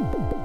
Boom, boom, boom.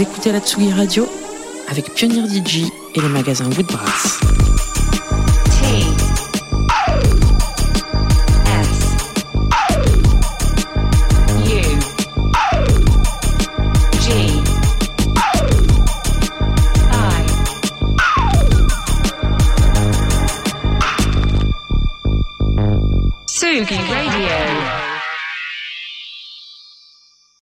Écoutez la Tsugi Radio avec Pionnier DJ et les magasins Woodbrass.